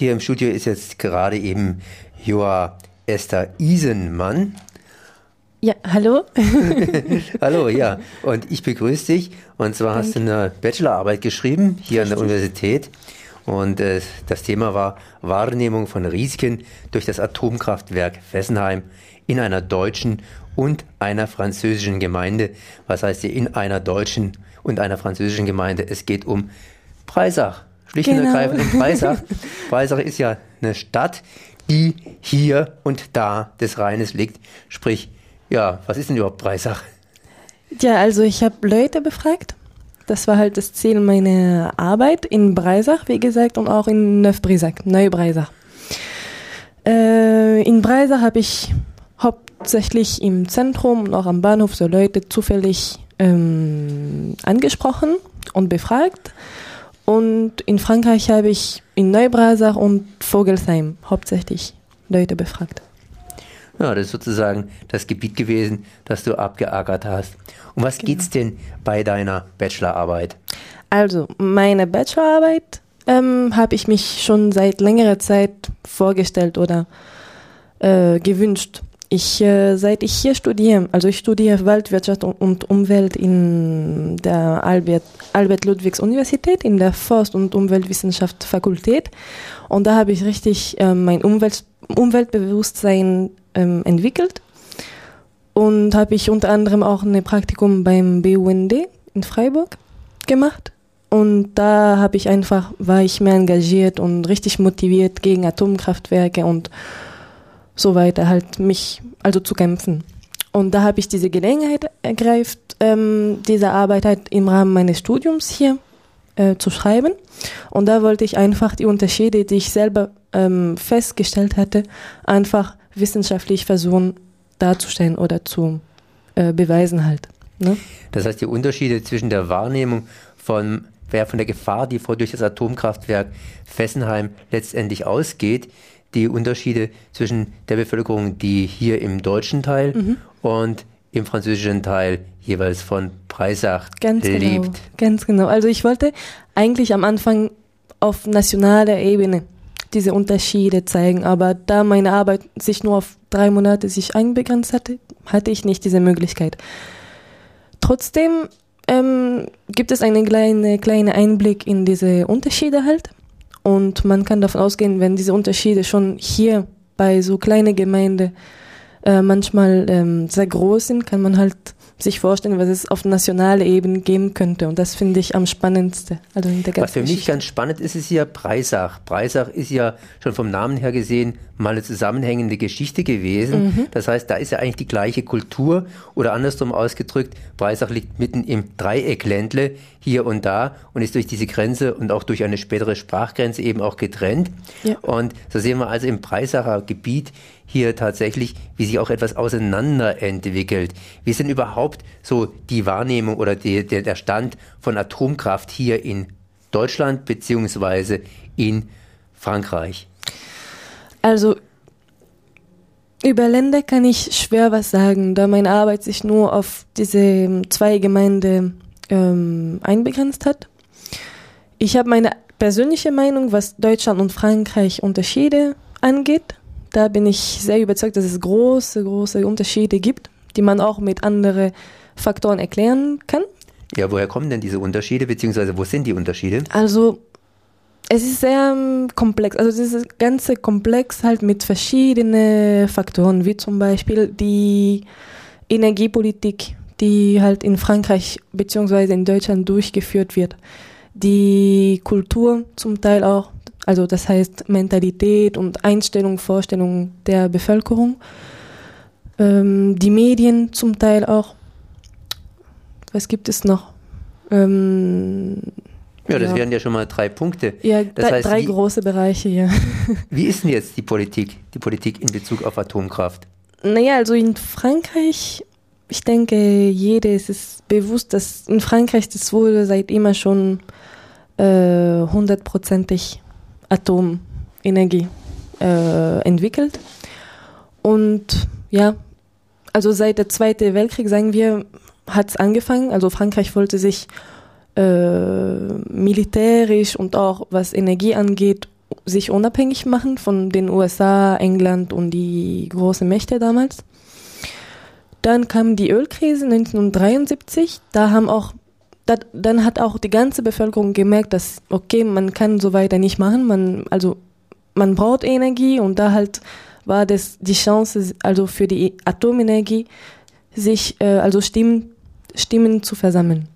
hier im Studio ist jetzt gerade eben Joa Esther Isenmann. Ja, hallo. hallo, ja. Und ich begrüße dich. Und zwar hast du eine Bachelorarbeit geschrieben hier Richtig. an der Universität. Und äh, das Thema war Wahrnehmung von Risiken durch das Atomkraftwerk Fessenheim in einer deutschen und einer französischen Gemeinde. Was heißt hier in einer deutschen und einer französischen Gemeinde? Es geht um Breisach. Schlicht genau. und ergreifend um Breisach. Breisach ist ja eine Stadt, die hier und da des Rheines liegt. Sprich, ja, was ist denn überhaupt Breisach? Ja, also ich habe Leute befragt. Das war halt das Ziel meiner Arbeit in Breisach, wie gesagt, und auch in Neuf-Breisach, Neu-Breisach. Äh, in Breisach habe ich hauptsächlich im Zentrum und auch am Bahnhof so Leute zufällig ähm, angesprochen und befragt. Und in Frankreich habe ich in Neubrasach und Vogelsheim hauptsächlich Leute befragt. Ja, das ist sozusagen das Gebiet gewesen, das du abgeackert hast. Um was genau. es denn bei deiner Bachelorarbeit? Also, meine Bachelorarbeit ähm, habe ich mich schon seit längerer Zeit vorgestellt oder äh, gewünscht. Ich, äh, seit ich hier studiere, also ich studiere Waldwirtschaft und Umwelt in der Albert, Albert Ludwigs Universität, in der Forst- und Umweltwissenschaft Fakultät. Und da habe ich richtig äh, mein Umwelt, Umweltbewusstsein ähm, entwickelt. Und habe ich unter anderem auch ein Praktikum beim BUND in Freiburg gemacht. Und da habe ich einfach, war ich mehr engagiert und richtig motiviert gegen Atomkraftwerke und so weiter halt mich also zu kämpfen. Und da habe ich diese Gelegenheit ergreift, ähm, diese Arbeit halt im Rahmen meines Studiums hier äh, zu schreiben. Und da wollte ich einfach die Unterschiede, die ich selber ähm, festgestellt hatte, einfach wissenschaftlich versuchen darzustellen oder zu äh, beweisen halt. Ne? Das heißt, die Unterschiede zwischen der Wahrnehmung von wer von der Gefahr, die vor durch das Atomkraftwerk Fessenheim letztendlich ausgeht, die Unterschiede zwischen der Bevölkerung, die hier im deutschen Teil mhm. und im französischen Teil jeweils von Breisach ganz genau, lebt. Genau, ganz genau. Also ich wollte eigentlich am Anfang auf nationaler Ebene diese Unterschiede zeigen, aber da meine Arbeit sich nur auf drei Monate sich einbegrenzt hatte, hatte ich nicht diese Möglichkeit. Trotzdem ähm, gibt es einen kleinen kleine Einblick in diese Unterschiede halt. Und man kann davon ausgehen, wenn diese Unterschiede schon hier bei so kleinen Gemeinden äh, manchmal ähm, sehr groß sind, kann man halt sich vorstellen, was es auf nationaler Ebene geben könnte. Und das finde ich am spannendsten. Also in der was für mich ganz spannend ist, ist ja Breisach. Breisach ist ja schon vom Namen her gesehen mal eine zusammenhängende Geschichte gewesen. Mhm. Das heißt, da ist ja eigentlich die gleiche Kultur oder andersrum ausgedrückt, Breisach liegt mitten im Dreieckländle hier und da und ist durch diese Grenze und auch durch eine spätere Sprachgrenze eben auch getrennt. Ja. Und so sehen wir also im Breisacher Gebiet hier tatsächlich, wie sich auch etwas auseinander entwickelt. Wie ist denn überhaupt so die Wahrnehmung oder die, der, der Stand von Atomkraft hier in Deutschland beziehungsweise in Frankreich? Also über Länder kann ich schwer was sagen, da meine Arbeit sich nur auf diese zwei Gemeinden ähm, einbegrenzt hat. Ich habe meine persönliche Meinung, was Deutschland und Frankreich Unterschiede angeht. Da bin ich sehr überzeugt, dass es große, große Unterschiede gibt, die man auch mit anderen Faktoren erklären kann. Ja, woher kommen denn diese Unterschiede, beziehungsweise wo sind die Unterschiede? Also, es ist sehr ähm, komplex. Also, dieses ganze Komplex halt mit verschiedenen Faktoren, wie zum Beispiel die Energiepolitik, die halt in Frankreich beziehungsweise in Deutschland durchgeführt wird. Die Kultur zum Teil auch, also das heißt Mentalität und Einstellung, Vorstellung der Bevölkerung. Ähm, die Medien zum Teil auch. Was gibt es noch? Ähm, ja, das ja. wären ja schon mal drei Punkte. Ja, das heißt, drei wie, große Bereiche, ja. Wie ist denn jetzt die Politik, die Politik in Bezug auf Atomkraft? Naja, also in Frankreich, ich denke, jeder ist es bewusst, dass in Frankreich das wurde seit immer schon äh, hundertprozentig Atomenergie äh, entwickelt. Und ja, also seit der Zweiten Weltkrieg, sagen wir, hat es angefangen. Also Frankreich wollte sich äh, militärisch und auch was Energie angeht, sich unabhängig machen von den USA, England und die großen Mächte damals. Dann kam die Ölkrise 1973. Da haben auch, da, dann hat auch die ganze Bevölkerung gemerkt, dass okay, man kann so weiter nicht machen. Man, also man braucht Energie und da halt war das die Chance, also für die Atomenergie, sich äh, also Stimmen, Stimmen zu versammeln.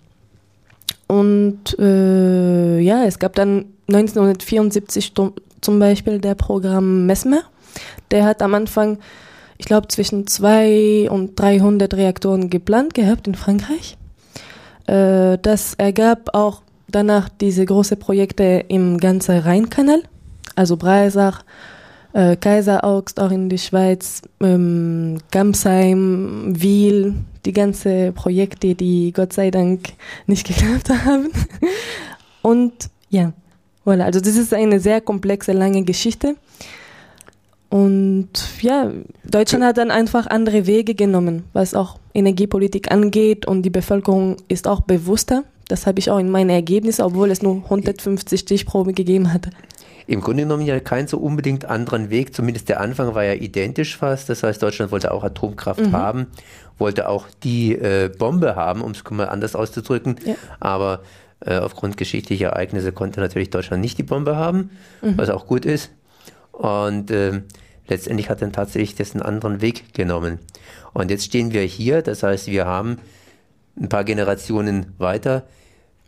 Und äh, ja, es gab dann 1974 zum Beispiel der Programm Mesmer. Der hat am Anfang, ich glaube, zwischen 2 und 300 Reaktoren geplant gehabt in Frankreich. Äh, das ergab auch danach diese großen Projekte im ganzen Rheinkanal, also Breisach, äh, Kaiseraugst auch in die Schweiz, ähm, Gamsheim, Wiel, die ganzen Projekte, die Gott sei Dank nicht geklappt haben. Und ja, voilà, also das ist eine sehr komplexe, lange Geschichte. Und ja, Deutschland hat dann einfach andere Wege genommen, was auch Energiepolitik angeht und die Bevölkerung ist auch bewusster. Das habe ich auch in meinen Ergebnissen, obwohl es nur 150 Stichproben gegeben hatte im Grunde genommen ja keinen so unbedingt anderen Weg. Zumindest der Anfang war ja identisch fast. Das heißt, Deutschland wollte auch Atomkraft mhm. haben, wollte auch die äh, Bombe haben, um es mal anders auszudrücken. Ja. Aber äh, aufgrund geschichtlicher Ereignisse konnte natürlich Deutschland nicht die Bombe haben, mhm. was auch gut ist. Und äh, letztendlich hat dann tatsächlich das einen anderen Weg genommen. Und jetzt stehen wir hier, das heißt, wir haben ein paar Generationen weiter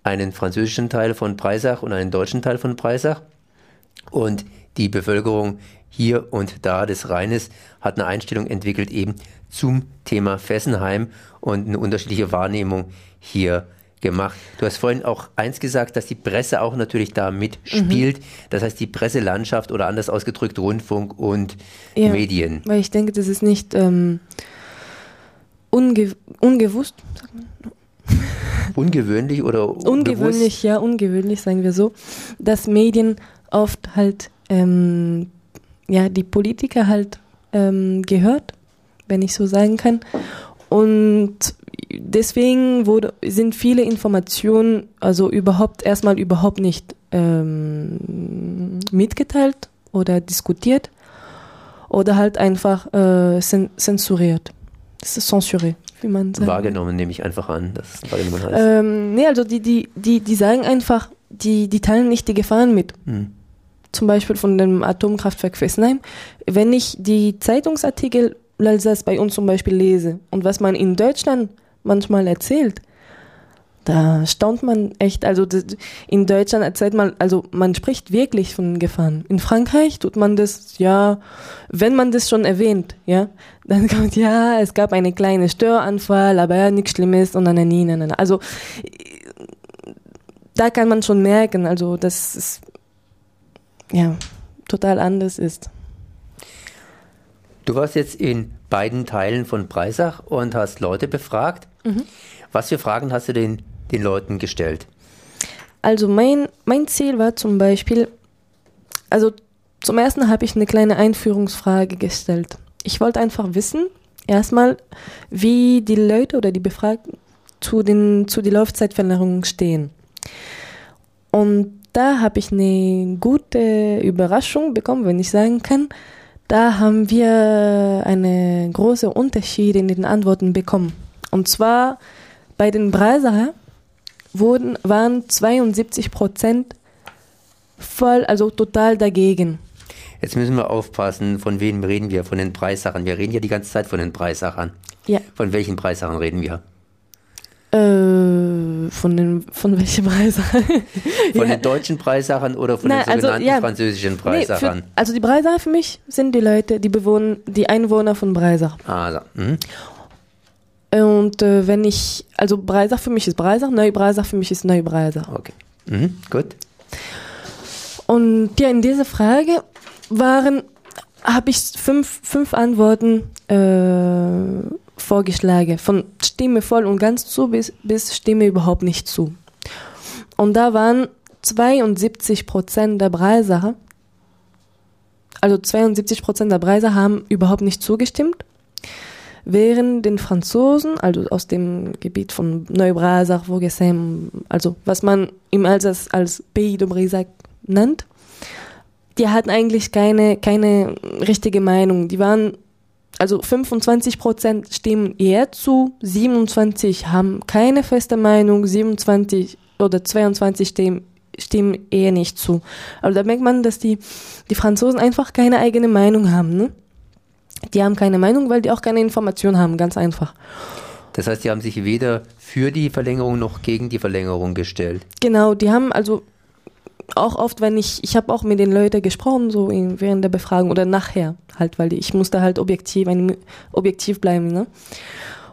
einen französischen Teil von Breisach und einen deutschen Teil von Breisach. Und die Bevölkerung hier und da des Rheines hat eine Einstellung entwickelt eben zum Thema Fessenheim und eine unterschiedliche Wahrnehmung hier gemacht. Du hast vorhin auch eins gesagt, dass die Presse auch natürlich da mitspielt. Mhm. Das heißt, die Presselandschaft oder anders ausgedrückt Rundfunk und ja, Medien. Weil ich denke, das ist nicht ähm, unge ungewusst. Ungewöhnlich oder ungewöhnlich, ja, ungewöhnlich, sagen wir so, dass Medien oft halt ähm, ja die Politiker halt ähm, gehört, wenn ich so sagen kann. Und deswegen wurde, sind viele Informationen also überhaupt erstmal überhaupt nicht ähm, mitgeteilt oder diskutiert oder halt einfach äh, zensuriert. Das ist zensuriert, wie man sagt. Wahrgenommen nehme ich einfach an, dass es wahrgenommen heißt. Ähm, nee, also die, die, die, die sagen einfach, die, die teilen nicht die Gefahren mit. Hm zum Beispiel von dem Atomkraftwerk Fessenheim, wenn ich die Zeitungsartikel bei uns zum Beispiel lese und was man in Deutschland manchmal erzählt, da staunt man echt. Also in Deutschland erzählt man, also man spricht wirklich von Gefahren. In Frankreich tut man das, ja, wenn man das schon erwähnt, ja, dann kommt ja, es gab eine kleine Störanfall, aber ja, nichts Schlimmes und dann nie, nein, nein. Also da kann man schon merken, also das ist ja, total anders ist. Du warst jetzt in beiden Teilen von Breisach und hast Leute befragt. Mhm. Was für Fragen hast du den, den Leuten gestellt? Also mein, mein Ziel war zum Beispiel, also zum ersten habe ich eine kleine Einführungsfrage gestellt. Ich wollte einfach wissen, erstmal, wie die Leute oder die Befragten zu, den, zu der Laufzeitverlängerung stehen. Und da habe ich eine gute Überraschung bekommen, wenn ich sagen kann. Da haben wir eine große Unterschied in den Antworten bekommen. Und zwar bei den Breisacher wurden, waren 72 Prozent voll, also total dagegen. Jetzt müssen wir aufpassen, von wem reden wir? Von den Preissachern. Wir reden ja die ganze Zeit von den Preissachern. Ja. Von welchen Preissachern reden wir? Äh, von den von welchen Preisachern? von ja. den deutschen Preisachern oder von Na, den also, sogenannten also, ja, französischen Preisachern? Nee, für, also die Breisacher für mich sind die Leute, die bewohnen, die Einwohner von Breisach. Ah, so. Und äh, wenn ich, also Breisach für mich ist Breisach, Neubreisach für mich ist Neubreisach. Okay. Mhm, gut. Und ja, in dieser Frage waren, habe ich fünf, fünf Antworten äh, vorgeschlagen, von Stimme voll und ganz zu bis, bis Stimme überhaupt nicht zu. Und da waren 72 Prozent der Breiser, also 72 Prozent der Breiser haben überhaupt nicht zugestimmt, während den Franzosen, also aus dem Gebiet von Neubreisach, Vaugesem, also was man im Alsace als Pays de Breisac nennt, die hatten eigentlich keine, keine richtige Meinung. Die waren, also 25 Prozent stimmen eher zu, 27 haben keine feste Meinung, 27 oder 22 stimmen, stimmen eher nicht zu. Also da merkt man, dass die, die Franzosen einfach keine eigene Meinung haben. Ne? Die haben keine Meinung, weil die auch keine Information haben, ganz einfach. Das heißt, die haben sich weder für die Verlängerung noch gegen die Verlängerung gestellt. Genau, die haben also auch oft, wenn ich, ich habe auch mit den Leuten gesprochen, so in, während der Befragung oder nachher halt, weil ich musste halt objektiv, ein, objektiv bleiben, ne?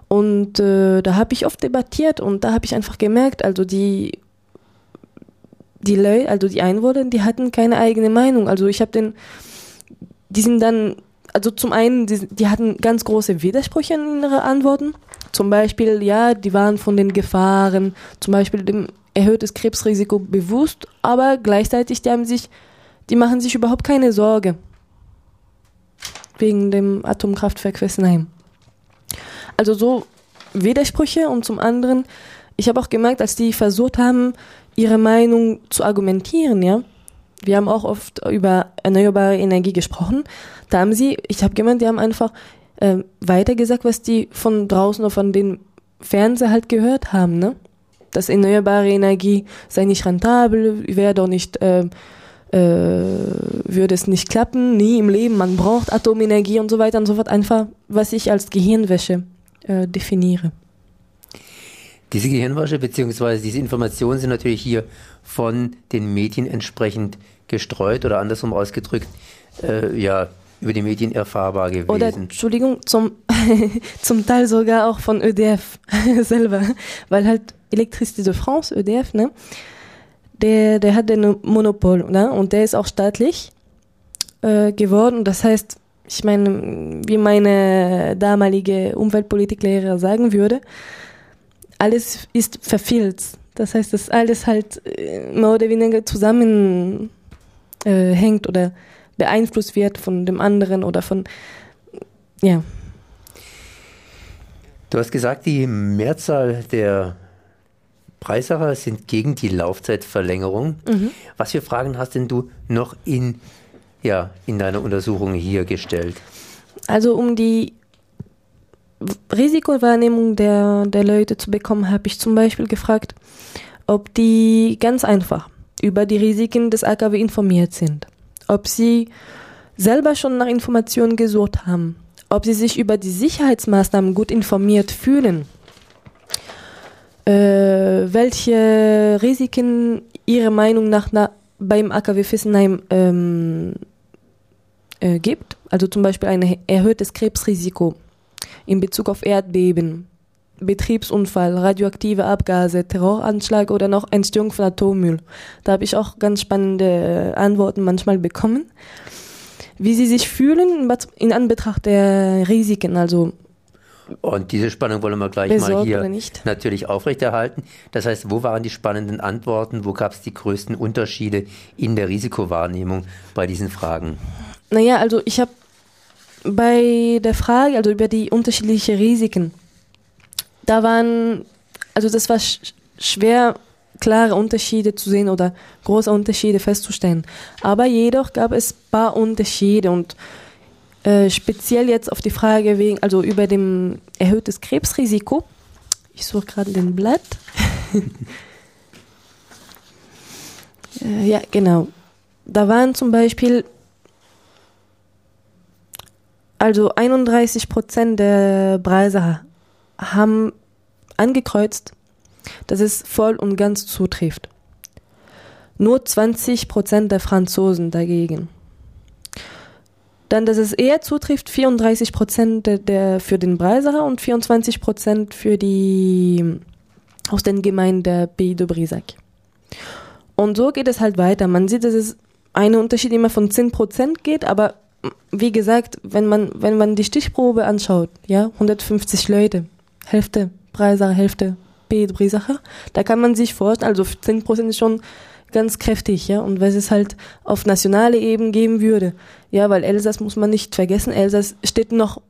Und äh, da habe ich oft debattiert und da habe ich einfach gemerkt, also die die Leute, also die Einwohner, die hatten keine eigene Meinung. Also ich habe den, die sind dann, also zum einen, die, die hatten ganz große Widersprüche in ihren Antworten. Zum Beispiel, ja, die waren von den Gefahren, zum Beispiel dem erhöhtes Krebsrisiko bewusst, aber gleichzeitig die haben sich, die machen sich überhaupt keine Sorge wegen dem Atomkraftwerk Fessenheim. Also so Widersprüche und zum anderen, ich habe auch gemerkt, als die versucht haben, ihre Meinung zu argumentieren, ja. Wir haben auch oft über erneuerbare Energie gesprochen. Da haben sie, ich habe gemeint, die haben einfach äh, weitergesagt, was die von draußen oder von den Fernseher halt gehört haben, ne? dass erneuerbare Energie sei nicht rentabel, wäre doch nicht, äh, äh, würde es nicht klappen, nie im Leben, man braucht Atomenergie und so weiter und so fort. Einfach, was ich als Gehirnwäsche äh, definiere. Diese Gehirnwäsche bzw. diese Informationen sind natürlich hier von den Medien entsprechend gestreut oder andersrum ausgedrückt, äh, ja, über die Medien erfahrbar gewesen. Oder, Entschuldigung, zum, zum Teil sogar auch von ÖDF selber, weil halt Electricité de France, ÖDF, ne, der, der hat ein Monopol, ne, und der ist auch staatlich äh, geworden. Das heißt, ich meine, wie meine damalige Umweltpolitiklehrer sagen würde, alles ist verfilzt. Das heißt, dass alles halt äh, mehr oder weniger zusammenhängt äh, oder beeinflusst wird von dem anderen oder von, ja. Du hast gesagt, die Mehrzahl der Preisacher sind gegen die Laufzeitverlängerung. Mhm. Was für Fragen hast denn du noch in, ja, in deiner Untersuchung hier gestellt? Also um die Risikowahrnehmung der, der Leute zu bekommen, habe ich zum Beispiel gefragt, ob die ganz einfach über die Risiken des AKW informiert sind. Ob sie selber schon nach Informationen gesucht haben, ob sie sich über die Sicherheitsmaßnahmen gut informiert fühlen, äh, welche Risiken ihrer Meinung nach na, beim AKW Fessenheim ähm, äh, gibt, also zum Beispiel ein erhöhtes Krebsrisiko in Bezug auf Erdbeben, Betriebsunfall, radioaktive Abgase, Terroranschlag oder noch Entstehung von Atommüll. Da habe ich auch ganz spannende äh, Antworten manchmal bekommen. Wie sie sich fühlen in Anbetracht der Risiken, also und diese Spannung wollen wir gleich mal hier natürlich aufrechterhalten. Das heißt, wo waren die spannenden Antworten? Wo gab es die größten Unterschiede in der Risikowahrnehmung bei diesen Fragen? Naja, also ich habe bei der Frage, also über die unterschiedlichen Risiken, da waren, also das war sch schwer klare Unterschiede zu sehen oder große Unterschiede festzustellen. Aber jedoch gab es paar Unterschiede und äh, speziell jetzt auf die Frage wegen, also über dem erhöhtes Krebsrisiko. Ich suche gerade den Blatt. äh, ja, genau. Da waren zum Beispiel also 31 Prozent der Preise haben angekreuzt, dass es voll und ganz zutrifft. Nur 20 Prozent der Franzosen dagegen. Dann, dass es eher zutrifft, 34 Prozent für den Breisacher und 24 Prozent für die aus den Gemeinden Pays de Brisac. Und so geht es halt weiter. Man sieht, dass es einen Unterschied immer von 10 Prozent geht, aber wie gesagt, wenn man, wenn man die Stichprobe anschaut, ja, 150 Leute, Hälfte Breisacher, Hälfte B Breisacher. Da kann man sich vorstellen, also 10% ist schon ganz kräftig, ja. Und was es halt auf nationale Ebene geben würde, ja, weil Elsass muss man nicht vergessen, Elsass steht noch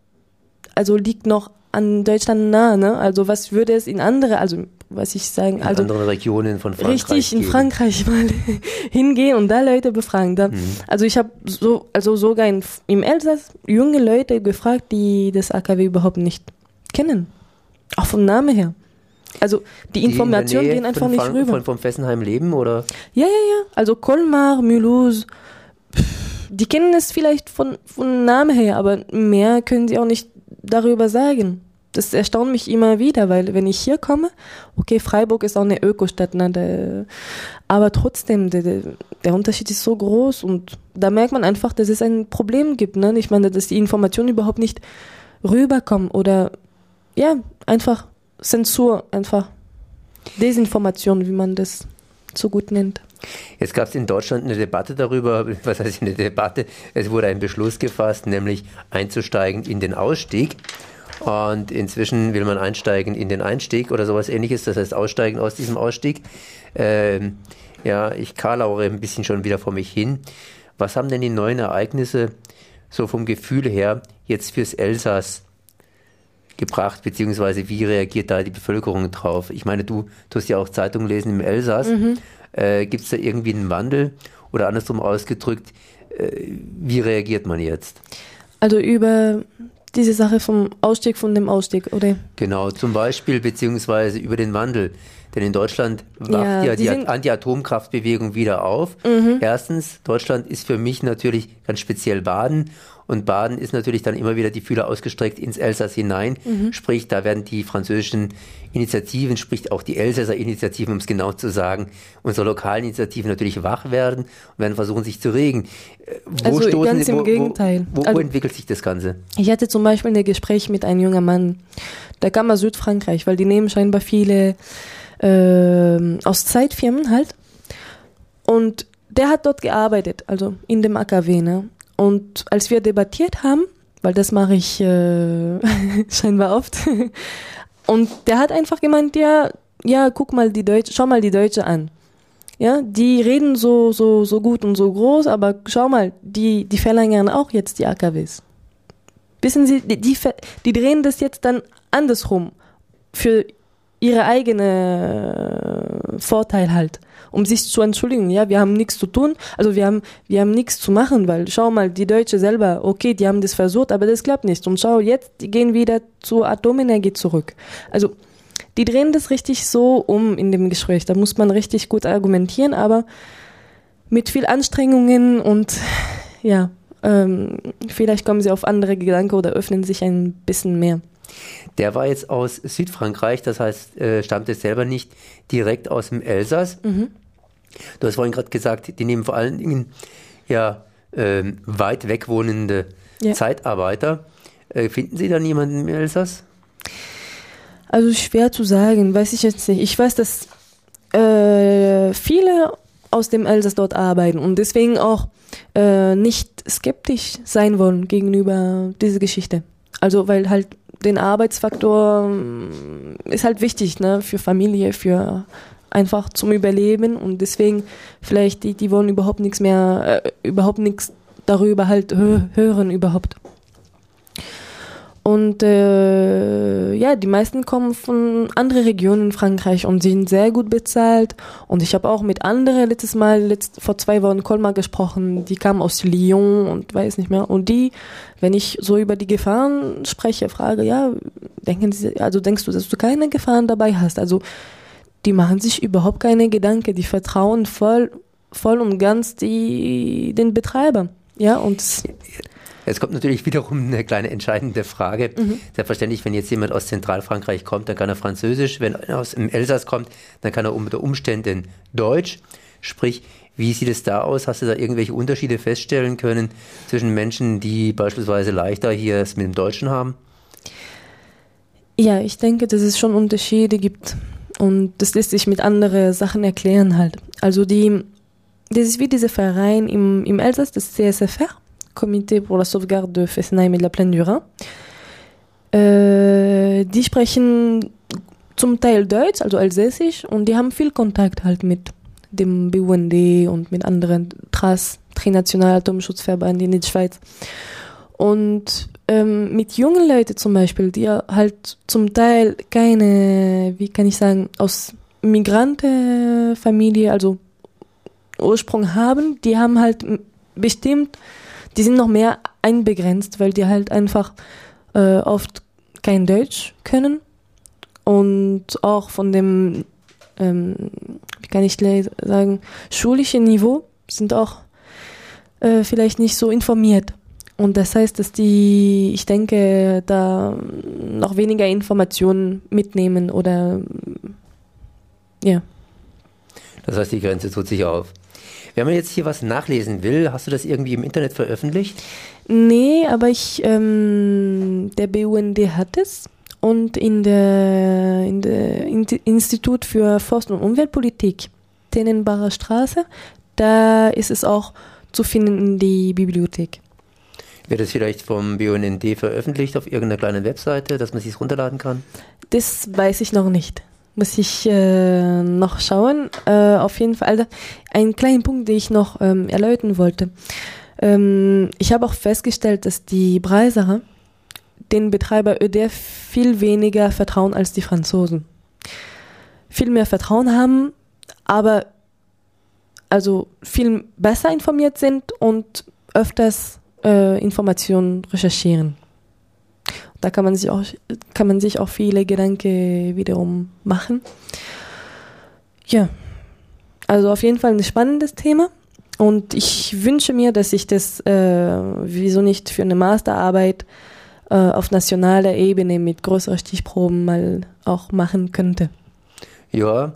also liegt noch an Deutschland nah, ne? Also was würde es in andere, also was ich sagen, In also anderen Regionen von Frankreich. richtig in geben. Frankreich mal hingehen und da Leute befragen. Da, Also ich habe so, also sogar in, im Elsass junge Leute gefragt, die das AKW überhaupt nicht kennen. Auch vom Namen her. Also die, Informationen gehen einfach nicht Frank- rüber. Von, vom Fessenheim leben oder? Ja, ja, ja. Also Colmar, Mulhouse, die kennen es vielleicht von, von Namen her, aber mehr können sie auch nicht darüber sagen. Das erstaunt mich immer wieder, weil wenn ich hier komme, okay, Freiburg ist auch eine Ökostadt, ne, der, aber trotzdem, der, der, der Unterschied ist so groß und da merkt man einfach, dass es ein Problem gibt. Ne? Ich meine, dass die Informationen überhaupt nicht rüberkommen oder ja, einfach Zensur, einfach Desinformation, wie man das so gut nennt. Jetzt gab es in Deutschland eine Debatte darüber, was heißt eine Debatte? Es wurde ein Beschluss gefasst, nämlich einzusteigen in den Ausstieg. Und inzwischen will man einsteigen in den Einstieg oder sowas ähnliches, das heißt aussteigen aus diesem Ausstieg. Ähm, ja, ich karlaure ein bisschen schon wieder vor mich hin. Was haben denn die neuen Ereignisse so vom Gefühl her jetzt fürs Elsass gebracht, beziehungsweise wie reagiert da die Bevölkerung drauf? Ich meine, du tust ja auch Zeitungen lesen im Elsass. Äh, Gibt es da irgendwie einen Wandel? Oder andersrum ausgedrückt, äh, wie reagiert man jetzt? Also über diese Sache vom Ausstieg von dem Ausstieg, oder? Genau, zum Beispiel, beziehungsweise über den Wandel. Denn in Deutschland wacht Ja, ja, die Anti-Atomkraftbewegung wieder auf. Erstens, Deutschland ist für mich natürlich ganz speziell Baden. Und Baden ist natürlich dann immer wieder die Fühler ausgestreckt ins Elsass hinein. Sprich, da werden die französischen Initiativen, sprich auch die Elsässer Initiativen, um es genau zu sagen, unsere lokalen Initiativen natürlich wach werden und werden versuchen, sich zu regen. Äh, Wo Also stoßen ganz im wo, Gegenteil. Wo, wo, wo Also- entwickelt sich das Ganze? Ich hatte zum Beispiel ein Gespräch mit einem jungen Mann, der kam aus Südfrankreich, weil die nehmen scheinbar viele ähm, aus Zeitfirmen halt. Und der hat dort gearbeitet, also in dem AKW. Ne? Und als wir debattiert haben, weil das mache ich äh, scheinbar oft, und der hat einfach gemeint, ja, ja, guck mal die Deutsche, schau mal die Deutsche an. Ja, die reden so, so, so gut und so groß, aber schau mal, die, die verlängern auch jetzt die AKWs. Wissen Sie, die, die, die drehen das jetzt dann andersrum für ihre eigene äh, Vorteil halt, um sich zu entschuldigen. Ja, wir haben nichts zu tun, also wir haben, wir haben nichts zu machen, weil schau mal, die Deutsche selber, okay, die haben das versucht, aber das klappt nicht. Und schau, jetzt, die gehen wieder zur Atomenergie zurück. Also, die drehen das richtig so um in dem Gespräch. Da muss man richtig gut argumentieren, aber mit viel Anstrengungen und ja, ähm, vielleicht kommen sie auf andere Gedanken oder öffnen sich ein bisschen mehr. Der war jetzt aus Südfrankreich, das heißt, äh, stammte selber nicht direkt aus dem Elsass. Du hast vorhin gerade gesagt, die nehmen vor allen Dingen ja ähm, weit weg wohnende Ja. Zeitarbeiter. Äh, finden Sie da niemanden im Elsass? Also schwer zu sagen, weiß ich jetzt nicht. Ich weiß, dass äh, viele aus dem Elsass dort arbeiten und deswegen auch äh, nicht skeptisch sein wollen gegenüber dieser Geschichte. Also weil halt den Arbeitsfaktor mm, ist halt wichtig, ne, für Familie, für einfach zum Überleben und deswegen vielleicht die, die wollen überhaupt nichts mehr, äh, überhaupt nichts darüber halt hö hören überhaupt. Und äh, ja, die meisten kommen von anderen Regionen in Frankreich und sind sehr gut bezahlt. Und ich habe auch mit anderen letztes Mal, letzt, vor zwei Wochen Colmar gesprochen, die kamen aus Lyon und weiß nicht mehr. Und die, wenn ich so über die Gefahren spreche, frage, ja, denken Sie, also denkst du, dass du keine Gefahren dabei hast? Also die machen sich überhaupt keine Gedanken, die vertrauen voll, voll und ganz die, den Betreiber. Ja, und Es kommt natürlich wiederum eine kleine entscheidende Frage. Mhm. Selbstverständlich, wenn jetzt jemand aus Zentralfrankreich kommt, dann kann er Französisch. Wenn er aus dem Elsass kommt, dann kann er unter Umständen Deutsch. Sprich, wie sieht es da aus? Hast du da irgendwelche Unterschiede feststellen können zwischen Menschen, die beispielsweise leichter hier es mit dem Deutschen haben? Ja, ich denke, dass es schon Unterschiede gibt. Und das lässt sich mit anderen Sachen erklären halt. Also die, das ist wie dieser Verein im, im Elsass, das CSFR, Comité pour la Sauvegarde de Fessenheim et de la Plaine du Rhin. Äh, die sprechen zum Teil Deutsch, also Elsässisch, und die haben viel Kontakt halt mit dem BUND und mit anderen TRAS, Trinational Atomschutzverband in der Schweiz. Und ähm, mit jungen Leuten zum Beispiel, die halt zum Teil keine, wie kann ich sagen, aus Migrantenfamilie, also Ursprung haben, die haben halt bestimmt, die sind noch mehr einbegrenzt, weil die halt einfach äh, oft kein Deutsch können und auch von dem, ähm, wie kann ich sagen, schulischen Niveau sind auch äh, vielleicht nicht so informiert. Und das heißt, dass die, ich denke, da noch weniger Informationen mitnehmen oder ja. Das heißt, die Grenze tut sich auf. Wenn man jetzt hier was nachlesen will, hast du das irgendwie im Internet veröffentlicht? Nee, aber ich, ähm, der BUND hat es und in der, in der Institut für Forst- und Umweltpolitik, Tenenbacher Straße, da ist es auch zu finden in die Bibliothek. Wird es vielleicht vom BUND veröffentlicht auf irgendeiner kleinen Webseite, dass man sich runterladen kann? Das weiß ich noch nicht. Muss ich äh, noch schauen. Äh, auf jeden Fall also, ein kleiner Punkt, den ich noch ähm, erläutern wollte. Ähm, ich habe auch festgestellt, dass die Breisacher den Betreiber ÖDF viel weniger vertrauen als die Franzosen. Viel mehr Vertrauen haben, aber also viel besser informiert sind und öfters äh, Informationen recherchieren. Da kann man sich auch, kann man sich auch viele Gedanken wiederum machen. Ja, also auf jeden Fall ein spannendes Thema. Und ich wünsche mir, dass ich das, äh, wieso nicht für eine Masterarbeit äh, auf nationaler Ebene mit größeren Stichproben mal auch machen könnte. Ja,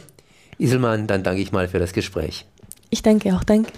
Iselmann, dann danke ich mal für das Gespräch. Ich danke auch, danke.